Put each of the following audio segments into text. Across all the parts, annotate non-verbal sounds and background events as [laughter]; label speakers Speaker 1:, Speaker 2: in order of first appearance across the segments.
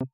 Speaker 1: 好，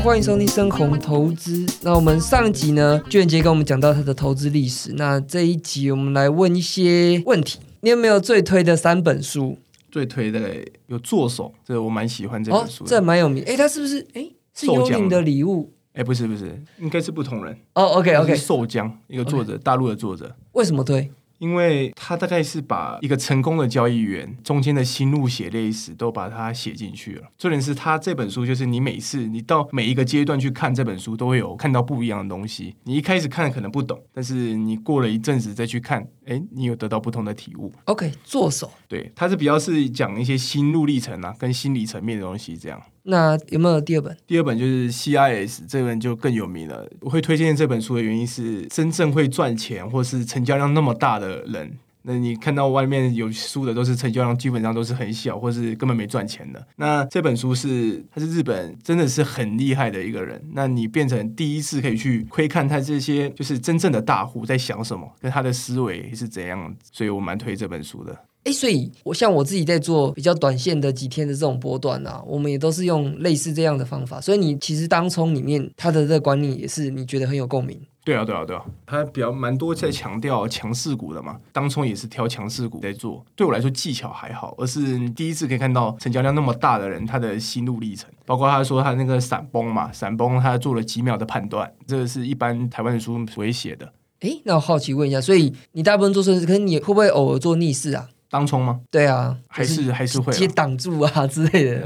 Speaker 1: 欢迎收听深红投资。那我们上一集呢，巨人杰跟我们讲到他的投资历史。那这一集我们来问一些问题。你有没有最推的三本书？
Speaker 2: 最推的有《作手》，这我蛮喜欢这本书的。
Speaker 1: 这蛮有名。哎，他是不是？哎，是幽灵的礼物？
Speaker 2: 哎，不是不是，应该是不同人。
Speaker 1: 哦，OK OK。
Speaker 2: 寿江，一个作者，大陆的作者。
Speaker 1: 为什么推？
Speaker 2: 因为他大概是把一个成功的交易员中间的心路血泪史都把它写进去了。重点是他这本书，就是你每次你到每一个阶段去看这本书，都会有看到不一样的东西。你一开始看可能不懂，但是你过了一阵子再去看，哎，你有得到不同的体悟。
Speaker 1: OK，作手。
Speaker 2: 对，他是比较是讲一些心路历程啊，跟心理层面的东西这样。
Speaker 1: 那有没有第二本？
Speaker 2: 第二本就是 CIS 这本就更有名了。我会推荐这本书的原因是，真正会赚钱或是成交量那么大的人，那你看到外面有书的都是成交量基本上都是很小，或是根本没赚钱的。那这本书是他是日本真的是很厉害的一个人。那你变成第一次可以去窥看他这些就是真正的大户在想什么，跟他的思维是怎样，所以我蛮推这本书的。
Speaker 1: 哎，所以我像我自己在做比较短线的几天的这种波段啊，我们也都是用类似这样的方法。所以你其实当冲里面他的这个观念也是你觉得很有共鸣。
Speaker 2: 对啊，对啊，对啊，他比较蛮多在强调强势股的嘛，当冲也是挑强势股在做。对我来说技巧还好，而是你第一次可以看到成交量那么大的人他的心路历程，包括他说他那个闪崩嘛，闪崩他做了几秒的判断，这个是一般台湾的书不会写的。
Speaker 1: 哎，那我好奇问一下，所以你大部分做顺势，可是你会不会偶尔做逆势啊？
Speaker 2: 当冲吗？
Speaker 1: 对啊，
Speaker 2: 还是还是会
Speaker 1: 接挡住啊之类的，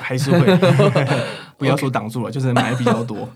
Speaker 2: 还是会。[laughs] 不要说挡住了，[laughs] 就是买 [laughs] 比较多，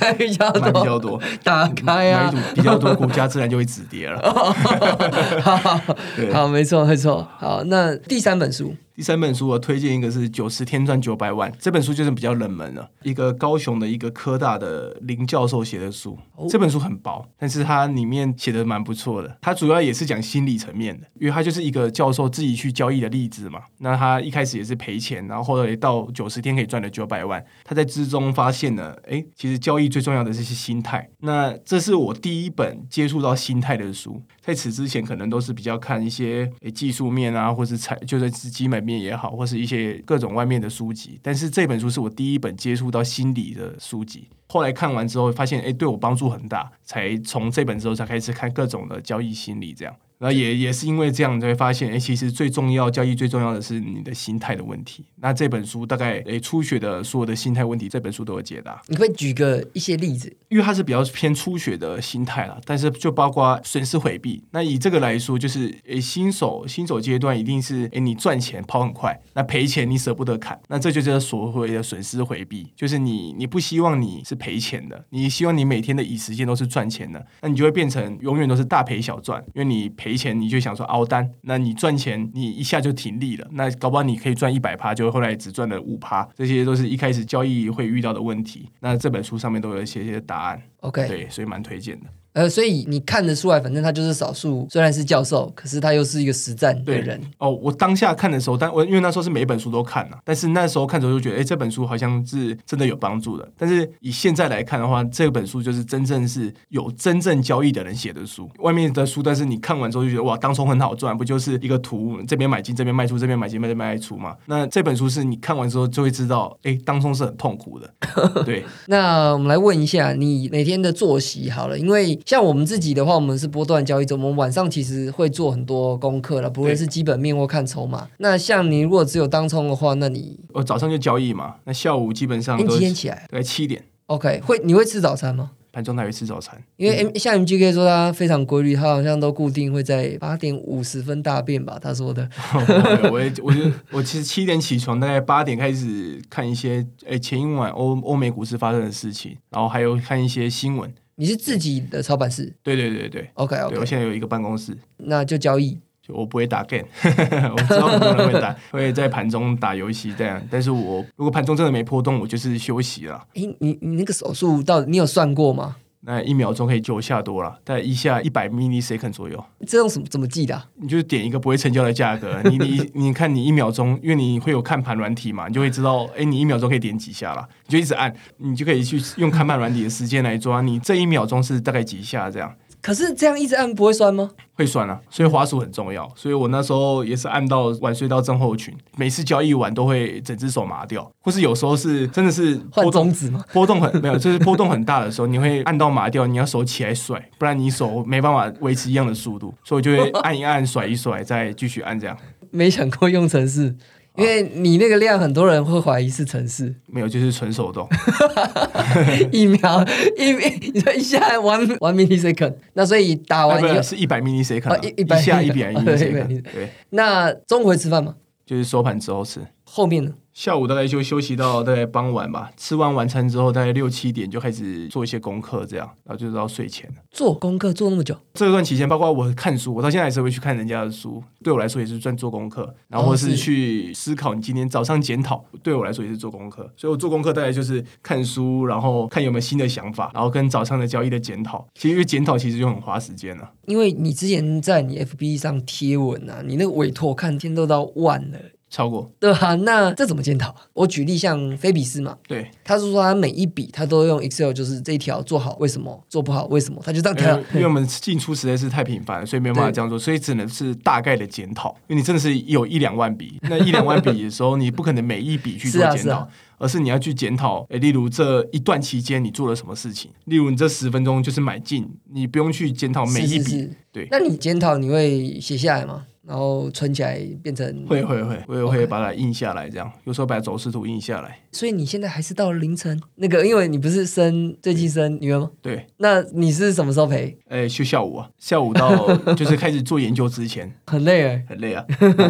Speaker 1: 买比较多，
Speaker 2: 买比较多，
Speaker 1: 打开啊，
Speaker 2: 买比较多，股价自然就会止跌了。[laughs]
Speaker 1: 好，没错，没错。好，那第三本书。
Speaker 2: 第三本书我推荐一个是《九十天赚九百万》，这本书就是比较冷门了，一个高雄的一个科大的林教授写的书。这本书很薄，但是它里面写的蛮不错的。它主要也是讲心理层面的，因为它就是一个教授自己去交易的例子嘛。那他一开始也是赔钱，然后后来到九十天可以赚了九百万。他在之中发现了，哎，其实交易最重要的是心态。那这是我第一本接触到心态的书，在此之前可能都是比较看一些技术面啊，或是财，就是基本。面也好，或是一些各种外面的书籍，但是这本书是我第一本接触到心理的书籍。后来看完之后，发现哎，对我帮助很大，才从这本之后才开始看各种的交易心理这样。然后也也是因为这样，你会发现，哎，其实最重要交易最重要的是你的心态的问题。那这本书大概，哎，初学的所有的心态问题，这本书都有解答。
Speaker 1: 你可以举个一些例子？
Speaker 2: 因为它是比较偏初学的心态啦，但是就包括损失回避。那以这个来说，就是诶，新手新手阶段一定是，诶，你赚钱跑很快，那赔钱你舍不得砍，那这就是所谓的损失回避，就是你你不希望你是赔钱的，你希望你每天的以时间都是赚钱的，那你就会变成永远都是大赔小赚，因为你赔。赔钱你就想说熬单，那你赚钱你一下就停利了，那搞不好你可以赚一百趴，就后来只赚了五趴，这些都是一开始交易会遇到的问题。那这本书上面都有写一些答案
Speaker 1: ，OK，
Speaker 2: 对，所以蛮推荐的。
Speaker 1: 呃，所以你看得出来，反正他就是少数，虽然是教授，可是他又是一个实战的人。
Speaker 2: 哦，我当下看的时候，但我因为那时候是每一本书都看了，但是那时候看的时候就觉得，哎，这本书好像是真的有帮助的。但是以现在来看的话，这本书就是真正是有真正交易的人写的书。外面的书，但是你看完之后就觉得，哇，当冲很好赚，不就是一个图，这边买进，这边卖出，这边买进，这边卖出嘛？那这本书是你看完之后就会知道，哎，当冲是很痛苦的。对。[laughs]
Speaker 1: 那我们来问一下，你每天的作息好了，因为像我们自己的。话我们是波段交易者，我们晚上其实会做很多功课了，不论是基本面或看筹码。那像你如果只有当冲的话，那你
Speaker 2: 我早上就交易嘛，那下午基本上你
Speaker 1: 几点起来？
Speaker 2: 对，七点。
Speaker 1: OK，会你会吃早餐吗？
Speaker 2: 盘中还会吃早餐，
Speaker 1: 因为 M 像 MGK 说他非常规律，他好像都固定会在八点五十分大便吧？他说的。[laughs]
Speaker 2: 我也，我就我其实七点起床，大概八点开始看一些，哎，前一晚欧欧美股市发生的事情，然后还有看一些新闻。
Speaker 1: 你是自己的操盘室？
Speaker 2: 对对对对
Speaker 1: ，OK OK。
Speaker 2: 我现在有一个办公室，
Speaker 1: 那就交易。
Speaker 2: 就我不会打 game，[laughs] 我知道很多人会打，[laughs] 会在盘中打游戏这样。但是我如果盘中真的没波动，我就是休息了。
Speaker 1: 哎，你你那个手速到底你有算过吗？
Speaker 2: 那一秒钟可以九下多了，但一下一百 mini second 左右。
Speaker 1: 这种什么怎么记的？
Speaker 2: 你就是点一个不会成交的价格，你你 [laughs] 你看你一秒钟，因为你会有看盘软体嘛，你就会知道，哎，你一秒钟可以点几下了，你就一直按，你就可以去用看盘软体的时间来抓，你这一秒钟是大概几下这样。
Speaker 1: 可是这样一直按不会酸吗？
Speaker 2: 会酸啊，所以滑鼠很重要。所以我那时候也是按到晚睡到症候群，每次交易完都会整只手麻掉，或是有时候是真的是
Speaker 1: 换
Speaker 2: 波动
Speaker 1: 中指吗？
Speaker 2: 波动很没有，就是波动很大的时候，你会按到麻掉，你要手起来甩，不然你手没办法维持一样的速度，所以我就会按一按，甩一甩，再继续按这样。[laughs]
Speaker 1: 没想过用程式，因为你那个量，很多人会怀疑是程式。[laughs]
Speaker 2: 没有，就是纯手动。
Speaker 1: 一秒一你说一下 one one millisecond，那所以打完以后
Speaker 2: 是是一百 millisecond，啊
Speaker 1: 哦一100
Speaker 2: 一下 [laughs] 一百
Speaker 1: 对
Speaker 2: millisecond，对，
Speaker 1: 那中午会吃饭吗？
Speaker 2: 就是收盘之后吃。
Speaker 1: 后面呢？
Speaker 2: 下午大概就休息到大概傍晚吧，吃完晚餐之后，大概六七点就开始做一些功课，这样，然后就到睡前了。
Speaker 1: 做功课做那么久，
Speaker 2: 这段期间，包括我看书，我到现在还是会去看人家的书，对我来说也是算做功课，然后是
Speaker 1: 是
Speaker 2: 去思考你今天早上检讨，对我来说也是做功课。所以我做功课大概就是看书，然后看有没有新的想法，然后跟早上的交易的检讨。其实因为检讨其实就很花时间了。
Speaker 1: 因为你之前在你 FB 上贴文啊，你那个委托看天都到万了。
Speaker 2: 超过
Speaker 1: 对啊，那这怎么检讨？我举例像菲比斯嘛，
Speaker 2: 对，
Speaker 1: 他是说他每一笔他都用 Excel，就是这一条做好为什么做不好为什么，他就这样调
Speaker 2: 因为。因为我们进出实在是太频繁了，所以没有办法这样做，所以只能是大概的检讨。因为你真的是有一两万笔，那一两万笔的时候，你不可能每一笔去 [laughs] 做检讨，
Speaker 1: 是啊是啊
Speaker 2: 而是你要去检讨，诶，例如这一段期间你做了什么事情，例如你这十分钟就是买进，你不用去检讨每一笔。
Speaker 1: 是是是
Speaker 2: 对
Speaker 1: 那你检讨你会写下来吗？然后存起来变成
Speaker 2: 会会会，我也会把它印下来，这样有时候把走势图印下来。
Speaker 1: 所以你现在还是到了凌晨那个，因为你不是生最近生女儿吗？
Speaker 2: 对，
Speaker 1: 那你是什么时候陪？
Speaker 2: 诶，就下午啊，下午到 [laughs] 就是开始做研究之前，
Speaker 1: 很累哎。
Speaker 2: 很累啊，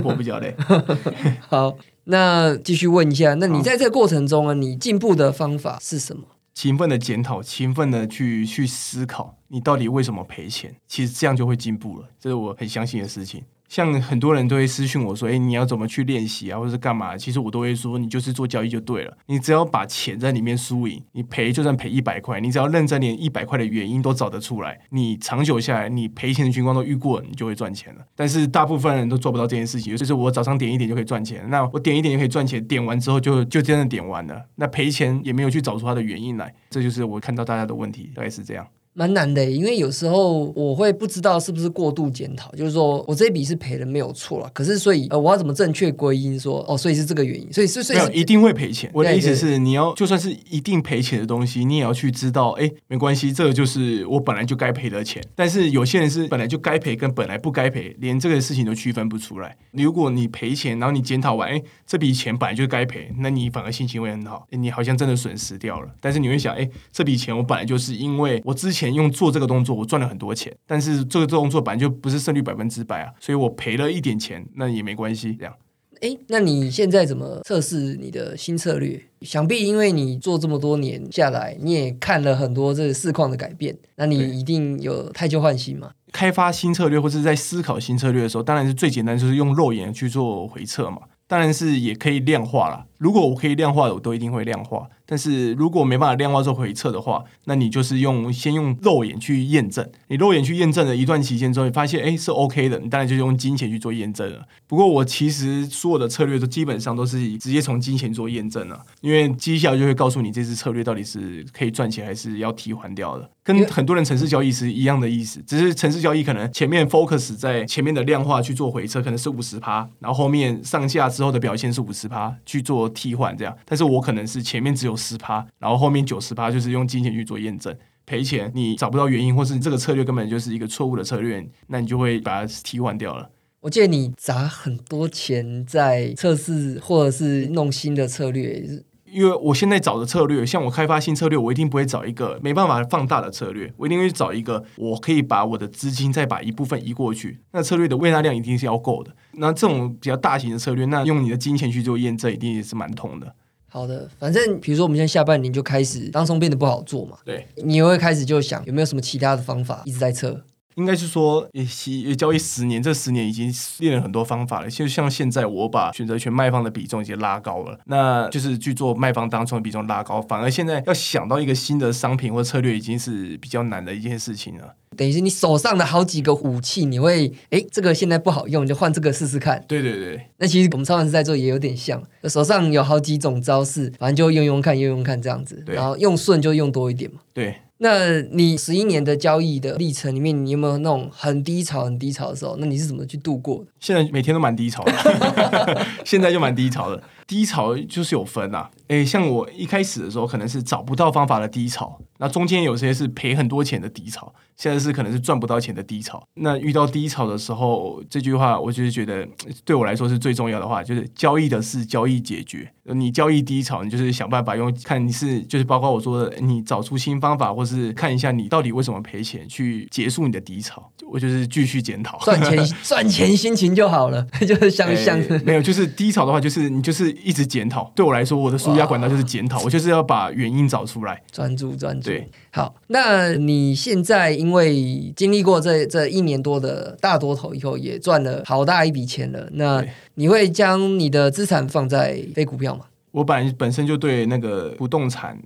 Speaker 2: 我比较累。[laughs]
Speaker 1: 好，那继续问一下，那你在这个过程中啊，你进步的方法是什么？
Speaker 2: 勤奋的检讨，勤奋的去去思考，你到底为什么赔钱？其实这样就会进步了，这是我很相信的事情。像很多人都会私讯我说：“诶，你要怎么去练习啊，或者是干嘛？”其实我都会说：“你就是做交易就对了，你只要把钱在里面输赢，你赔就算赔一百块，你只要认真连一百块的原因都找得出来，你长久下来，你赔钱的情况都遇过，你就会赚钱了。但是大部分人都做不到这件事情，就是我早上点一点就可以赚钱，那我点一点就可以赚钱，点完之后就就真的点完了，那赔钱也没有去找出它的原因来，这就是我看到大家的问题，大概是这样。
Speaker 1: 蛮难的，因为有时候我会不知道是不是过度检讨，就是说我这一笔是赔了没有错了，可是所以呃我要怎么正确归因说哦，所以是这个原因，所以是所以
Speaker 2: 一定会赔钱。我的意思是，你要就算是一定赔钱的东西，你也要去知道，哎，没关系，这个就是我本来就该赔的钱。但是有些人是本来就该赔跟本来不该赔，连这个事情都区分不出来。如果你赔钱，然后你检讨完，哎，这笔钱本来就该赔，那你反而心情会很好，诶你好像真的损失掉了。但是你会想，哎，这笔钱我本来就是因为我之前用做这个动作，我赚了很多钱，但是这个动作本来就不是胜率百分之百啊，所以我赔了一点钱，那也没关系，这样。
Speaker 1: 哎，那你现在怎么测试你的新策略？想必因为你做这么多年下来，你也看了很多这个市况的改变，那你一定有太旧换新嘛？
Speaker 2: 开发新策略或是在思考新策略的时候，当然是最简单，就是用肉眼去做回测嘛。当然是也可以量化啦。如果我可以量化的，我都一定会量化。但是如果没办法量化做回测的话，那你就是用先用肉眼去验证。你肉眼去验证了一段期间之后，你发现哎是 OK 的，你当然就用金钱去做验证了。不过我其实所有的策略都基本上都是直接从金钱做验证了，因为绩效就会告诉你这支策略到底是可以赚钱还是要提还掉的。跟很多人城市交易是一样的意思，只是城市交易可能前面 focus 在前面的量化去做回测，可能是五十趴，然后后面上下之后的表现是五十趴去做替换这样。但是我可能是前面只有十趴，然后后面九十趴就是用金钱去做验证。赔钱，你找不到原因，或是你这个策略根本就是一个错误的策略，那你就会把它替换掉了。
Speaker 1: 我记得你砸很多钱在测试或者是弄新的策略，
Speaker 2: 因为我现在找的策略，像我开发新策略，我一定不会找一个没办法放大的策略，我一定会找一个我可以把我的资金再把一部分移过去，那策略的喂纳量一定是要够的。那这种比较大型的策略，那用你的金钱去做验证，一定也是蛮痛的。
Speaker 1: 好的，反正比如说我们现在下半年就开始当中变得不好做嘛，
Speaker 2: 对，
Speaker 1: 你也会开始就想有没有什么其他的方法一直在测。
Speaker 2: 应该是说，也习也交易十年，这十年已经练了很多方法了。就像现在，我把选择权卖方的比重已经拉高了，那就是去做卖方当冲的比重拉高。反而现在要想到一个新的商品或策略，已经是比较难的一件事情了。
Speaker 1: 等于是你手上的好几个武器，你会诶，这个现在不好用，就换这个试试看。
Speaker 2: 对对对，
Speaker 1: 那其实我们超人是在做也有点像，手上有好几种招式，反正就用用看，用用看这样子，然后用顺就用多一点嘛。
Speaker 2: 对，
Speaker 1: 那你十一年的交易的历程里面，你有没有那种很低潮、很低潮的时候？那你是怎么去度过的？
Speaker 2: 现在每天都蛮低潮的，[laughs] 现在就蛮低潮的。低潮就是有分啊，诶，像我一开始的时候，可能是找不到方法的低潮，那中间有些是赔很多钱的低潮，现在是可能是赚不到钱的低潮。那遇到低潮的时候，这句话我就是觉得对我来说是最重要的话，就是交易的事交易解决。你交易低潮，你就是想办法用看你是就是包括我说的，你找出新方法，或是看一下你到底为什么赔钱，去结束你的低潮。我就是继续检讨，
Speaker 1: 赚钱 [laughs] 赚钱心情就好了，[laughs] 就是想想
Speaker 2: 没有，就是低潮的话，就是你就是一直检讨。对我来说，我的舒压管道就是检讨，我就是要把原因找出来，
Speaker 1: 专注专注。
Speaker 2: 对，
Speaker 1: 好，那你现在因为经历过这这一年多的大多头以后，也赚了好大一笔钱了，那你会将你的资产放在非股票吗？
Speaker 2: 我本本身就对那个不动产，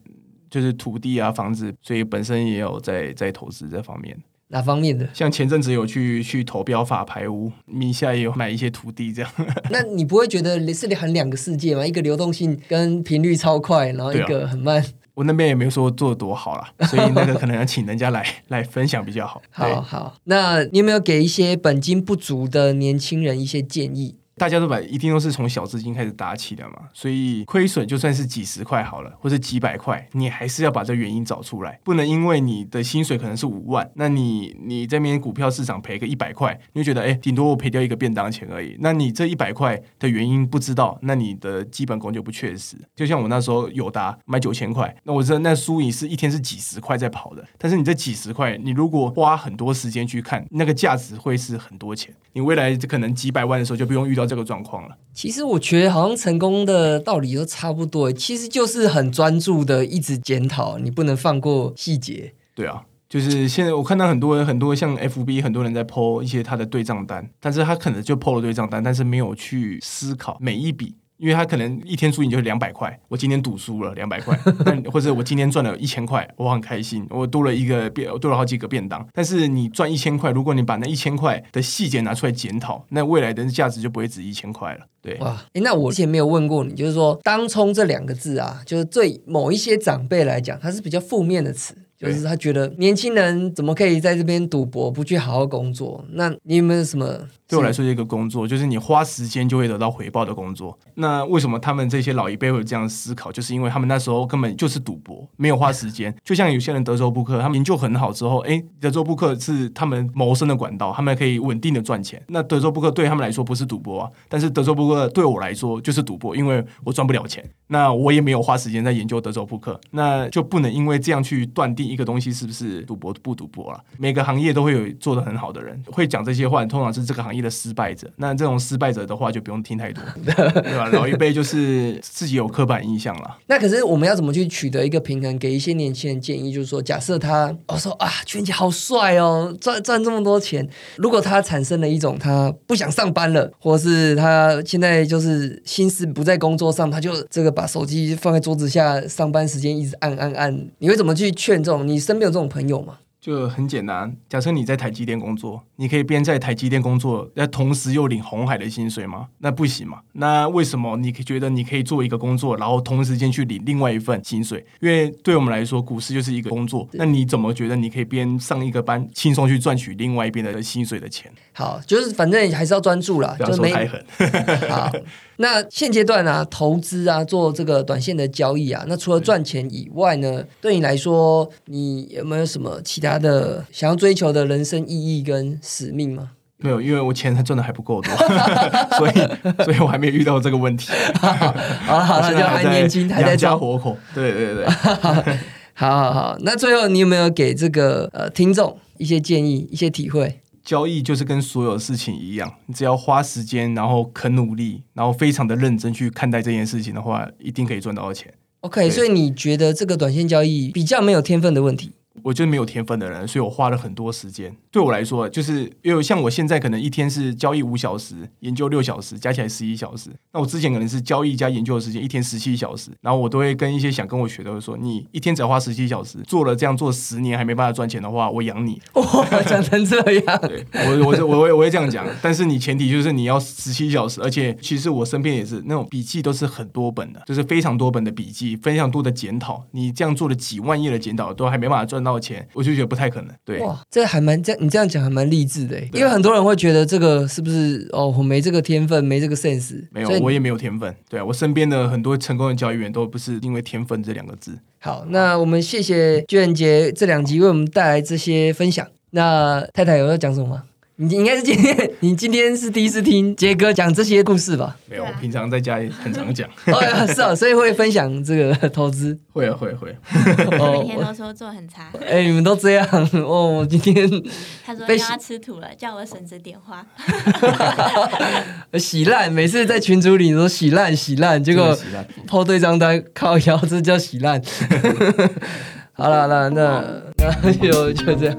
Speaker 2: 就是土地啊、房子，所以本身也有在在投资这方面。
Speaker 1: 哪方面的？
Speaker 2: 像前阵子有去去投标法排屋，名下也有买一些土地这样。[laughs]
Speaker 1: 那你不会觉得是很两个世界吗？一个流动性跟频率超快，然后一个很慢。
Speaker 2: 我那边也没有说做的多好啦，[laughs] 所以那个可能要请人家来 [laughs] 来分享比较好。
Speaker 1: 好好，那你有没有给一些本金不足的年轻人一些建议？
Speaker 2: 大家都把一定都是从小资金开始打起的嘛，所以亏损就算是几十块好了，或者几百块，你还是要把这原因找出来，不能因为你的薪水可能是五万，那你你这边股票市场赔个一百块，你就觉得哎，顶多我赔掉一个便当钱而已。那你这一百块的原因不知道，那你的基本功就不确实。就像我那时候友达买九千块，那我知道那输赢是一天是几十块在跑的，但是你这几十块，你如果花很多时间去看，那个价值会是很多钱。你未来可能几百万的时候就不用遇到这个状况了。
Speaker 1: 其实我觉得好像成功的道理都差不多，其实就是很专注的一直检讨，你不能放过细节。
Speaker 2: 对啊，就是现在我看到很多人，很多像 FB 很多人在 PO 一些他的对账单，但是他可能就 PO 了对账单，但是没有去思考每一笔。因为他可能一天输赢就是两百块，我今天赌输了两百块，[laughs] 或者我今天赚了一千块，我很开心，我多了一个便，多了好几个便当。但是你赚一千块，如果你把那一千块的细节拿出来检讨，那未来的价值就不会值一千块了。对，哇，
Speaker 1: 哎，那我之前没有问过你，就是说“当冲”这两个字啊，就是对某一些长辈来讲，它是比较负面的词。就是他觉得年轻人怎么可以在这边赌博，不去好好工作？那你有没有什么？
Speaker 2: 对我来说，一个工作就是你花时间就会得到回报的工作。那为什么他们这些老一辈会有这样思考？就是因为他们那时候根本就是赌博，没有花时间。就像有些人德州扑克，他们研究很好之后，哎，德州扑克是他们谋生的管道，他们可以稳定的赚钱。那德州扑克对他们来说不是赌博啊，但是德州扑克对我来说就是赌博，因为我赚不了钱。那我也没有花时间在研究德州扑克，那就不能因为这样去断定一个东西是不是赌博不赌博了。每个行业都会有做的很好的人，会讲这些话，通常是这个行业的失败者。那这种失败者的话就不用听太多，[laughs] 对吧？老一辈就是自己有刻板印象了。
Speaker 1: 那可是我们要怎么去取得一个平衡？给一些年轻人建议，就是说，假设他我说啊，圈姐好帅哦，赚赚这么多钱。如果他产生了一种他不想上班了，或是他现在就是心思不在工作上，他就这个把手机放在桌子下，上班时间一直按按按。你会怎么去劝这种？你身边有这种朋友吗？
Speaker 2: 就很简单，假设你在台积电工作，你可以边在台积电工作，那同时又领红海的薪水吗？那不行嘛。那为什么你觉得你可以做一个工作，然后同时间去领另外一份薪水？因为对我们来说，股市就是一个工作。那你怎么觉得你可以边上一个班，轻松去赚取另外一边的薪水的钱？
Speaker 1: 好，就是反正还是要专注啦，
Speaker 2: 不要说太狠。[laughs]
Speaker 1: 好，那现阶段啊，投资啊，做这个短线的交易啊，那除了赚钱以外呢，对你来说，你有没有什么其他？的想要追求的人生意义跟使命吗？
Speaker 2: 没有，因为我钱还赚的还不够多，[laughs] 所以，所以我还没有遇到这个问题。
Speaker 1: 好 [laughs] 好，就还年轻，还在
Speaker 2: 家活口。对对对，[laughs]
Speaker 1: 好好好。那最后，你有没有给这个呃听众一些建议、一些体会？
Speaker 2: 交易就是跟所有事情一样，你只要花时间，然后肯努力，然后非常的认真去看待这件事情的话，一定可以赚到钱。
Speaker 1: OK，所以你觉得这个短线交易比较没有天分的问题？
Speaker 2: 我就是没有天分的人，所以我花了很多时间。对我来说，就是因为像我现在可能一天是交易五小时，研究六小时，加起来十一小时。那我之前可能是交易加研究的时间一天十七小时，然后我都会跟一些想跟我学的说：“你一天只要花十七小时，做了这样做十年还没办法赚钱的话，我养你。[laughs] ”
Speaker 1: 哇，讲成这样，
Speaker 2: 对我我我我我会这样讲。但是你前提就是你要十七小时，而且其实我身边也是那种笔记都是很多本的，就是非常多本的笔记，非常多的检讨。你这样做了几万页的检讨，都还没办法赚。赚到钱，我就觉得不太可能。对，
Speaker 1: 哇，这还蛮这样，你这样讲还蛮励志的欸，因为很多人会觉得这个是不是哦，我没这个天分，没这个 sense，
Speaker 2: 没有，我也没有天分。对啊，我身边的很多成功的交易员都不是因为天分这两个字。
Speaker 1: 好，那我们谢谢巨人杰这两集为我们带来这些分享。那太太有要讲什么吗？你应该是今天，你今天是第一次听杰哥讲这些故事吧？
Speaker 2: 没有，我平常在家里很常讲。
Speaker 1: 哦，是啊，[laughs] 所以会分享这个投资。
Speaker 2: 会啊，会会。
Speaker 1: 我
Speaker 3: 每天都说做很差，
Speaker 1: 哎、你们都这样哦！我今天 [laughs]
Speaker 3: 他说
Speaker 1: 被
Speaker 3: 要他吃土了，叫我婶子点花。[laughs]
Speaker 1: 洗烂，每次在群组里都洗烂洗烂，结果
Speaker 2: 真的洗烂
Speaker 1: 抛对账单靠腰，这叫洗烂。好了，那那那就就这样。